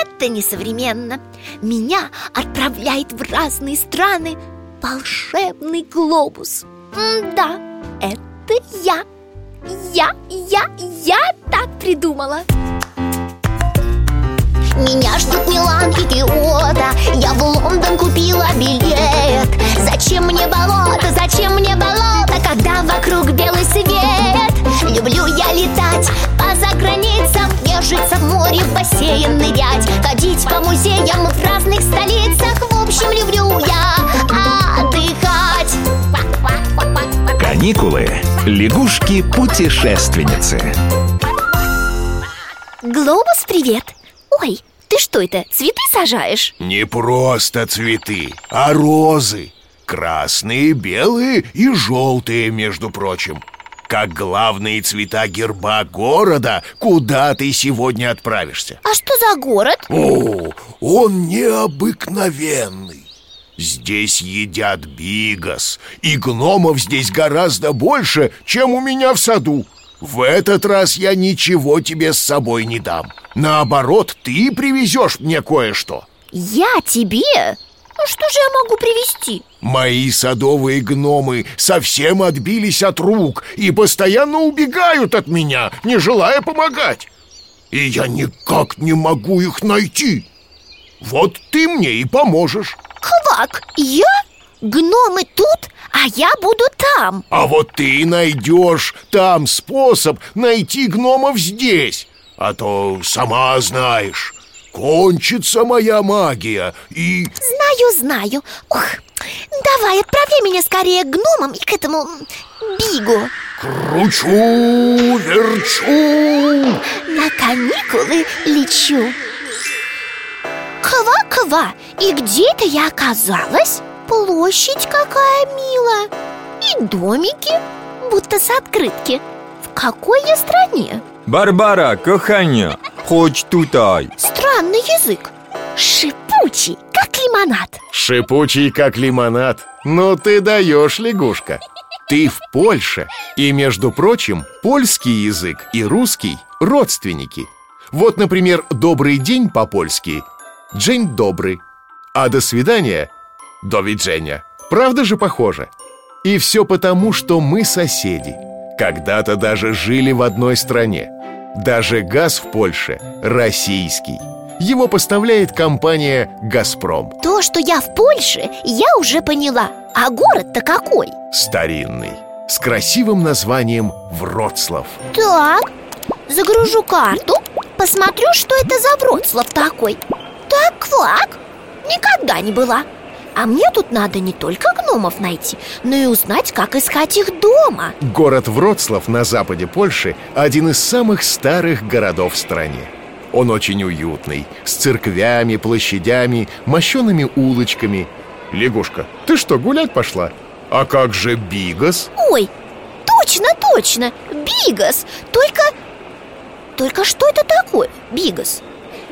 это несовременно. Меня отправляет в разные страны волшебный глобус. Да, это я. Я, я, я так придумала. Меня ждут Милан Каникулы. Лягушки-путешественницы. Глобус, привет! Ой, ты что это, цветы сажаешь? Не просто цветы, а розы Красные, белые и желтые, между прочим Как главные цвета герба города, куда ты сегодня отправишься А что за город? О, он необыкновенный Здесь едят бигос И гномов здесь гораздо больше, чем у меня в саду. В этот раз я ничего тебе с собой не дам. Наоборот, ты привезешь мне кое-что. Я тебе? А что же я могу привезти? Мои садовые гномы совсем отбились от рук И постоянно убегают от меня, не желая помогать. И я никак не могу их найти. Вот ты мне и поможешь Квак, я? Гномы тут, а я буду там. А вот ты найдешь там способ найти гномов здесь А то сама знаешь. Кончится моя магия и... Знаю, знаю. Ух, давай, отправляй меня скорее к гномам и к этому Бигу. Кручу, верчу. На каникулы лечу Ква-ква, и где это я оказалась? Площадь какая милая. И домики, будто с открытки. В какой я стране? Барбара, кохання, хоч тутай. Странный язык. Шипучий, как лимонад. Шипучий, как лимонад. Ну ты даешь, лягушка. Ты в Польше. И, между прочим, польский язык и русский – родственники. Вот, например, «добрый день» по-польски – «дзень добрый» А «до свидания» – «до виджения» Правда же похоже? И все потому, что мы соседи. Когда-то даже жили в одной стране. Даже газ в Польше российский. Его поставляет компания «Газпром» То, что я в Польше, я уже поняла. А город-то какой? Старинный. С красивым названием Вроцлав Так, загружу карту Посмотрю, что это за Вроцлав такой Так, квак, никогда не была А мне тут надо не только гномов найти Но и узнать, как искать их дома Город Вроцлав на западе Польши Один из самых старых городов в стране Он очень уютный С церквями, площадями, мощеными улочками Лягушка, ты что, гулять пошла? А как же Бигос? Ой, точно, точно, Бигос Только... Только что это такое, Бигос?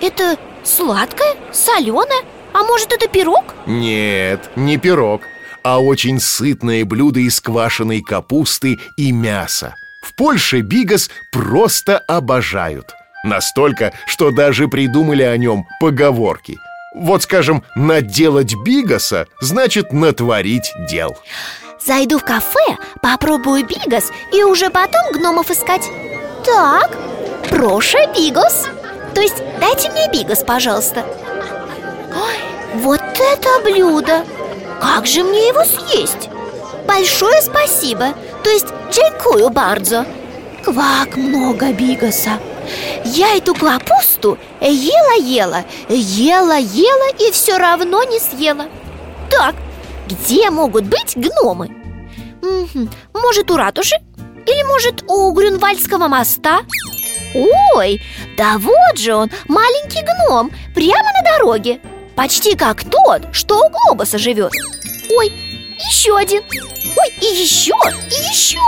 Это сладкое, соленое? А может, это пирог? Нет, не пирог А очень сытное блюдо из квашеной капусты и мяса. В Польше Бигос просто обожают. Настолько, что даже придумали о нем поговорки. Вот, скажем, наделать бигоса значит натворить дел Зайду в кафе, попробую бигос И уже потом гномов искать. Так, прошу бигос То есть дайте мне бигос, пожалуйста Ой, вот это блюдо! Как же мне его съесть? Большое спасибо То есть джейкую бардзо Квак много бигоса Я эту капусту ела-ела Ела-ела и все равно не съела Так, где могут быть гномы? Может, у ратуши? Или, может, у Грюнвальдского моста? Ой, да вот же он, маленький гном, прямо на дороге. Почти как тот, что у глобуса живет. Ой, еще один. Ой, и еще, и еще.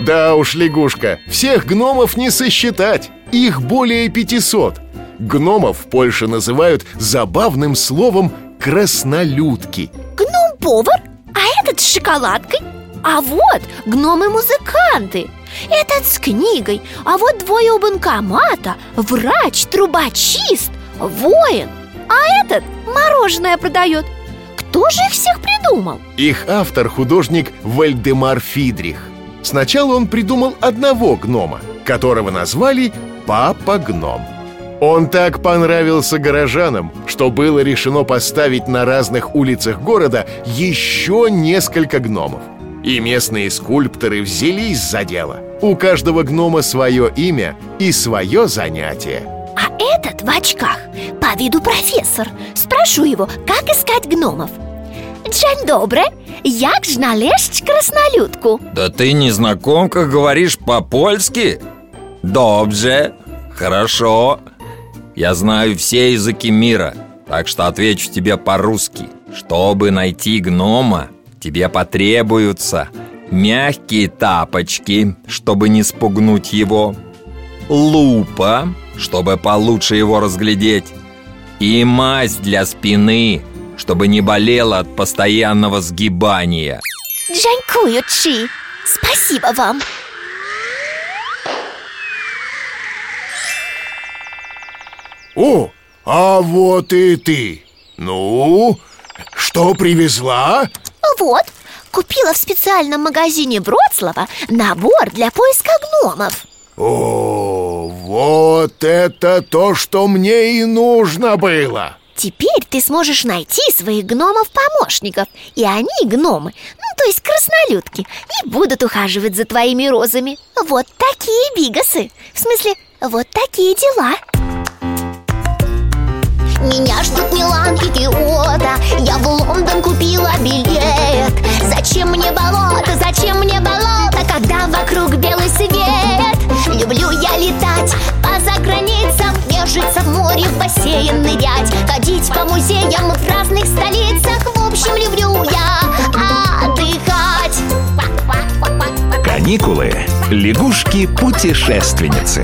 Да уж, лягушка, всех гномов не сосчитать Их более 500 Гномов в Польше называют забавным словом краснолюдки Гном-повар, а этот с шоколадкой А вот гномы-музыканты. Этот с книгой, а вот двое у банкомата Врач, трубочист, воин. А этот мороженое продает. Кто же их всех придумал? Их автор – художник Вальдемар Фидрих. Сначала он придумал одного гнома, которого назвали Папа-гном Он так понравился горожанам, что было решено поставить на разных улицах города еще несколько гномов И местные скульпторы взялись за дело. У каждого гнома свое имя и свое занятие. А этот в очках, по виду профессор. Спрошу его, как искать гномов. Dzień dobry, jak znaleźć krasnoludку? Да ты незнакомка говоришь по-польски? Добже, хорошо. Я знаю все языки мира Так что отвечу тебе по-русски. Чтобы найти гнома Тебе потребуются Мягкие тапочки Чтобы не спугнуть его Лупа Чтобы получше его разглядеть И мазь для спины Чтобы не болела от постоянного сгибания. Dziękuję ci Спасибо вам. О, а вот и ты. Ну, что привезла? Вот, купила в специальном магазине Вроцлава Набор для поиска гномов. О, вот это то, что мне и нужно было! Теперь ты сможешь найти своих гномов-помощников И они, гномы, ну то есть краснолюдки И будут ухаживать за твоими розами. Вот такие бигасы В смысле, вот такие дела! Меня ждут Милан и Киото Я в Лондон купила билет мне болото, зачем мне болото Когда вокруг белый свет Люблю я летать по заграницам Нежиться в море, в бассейн нырять Ходить по музеям в разных столицах В общем, люблю я отдыхать Каникулы. Лягушки-путешественницы.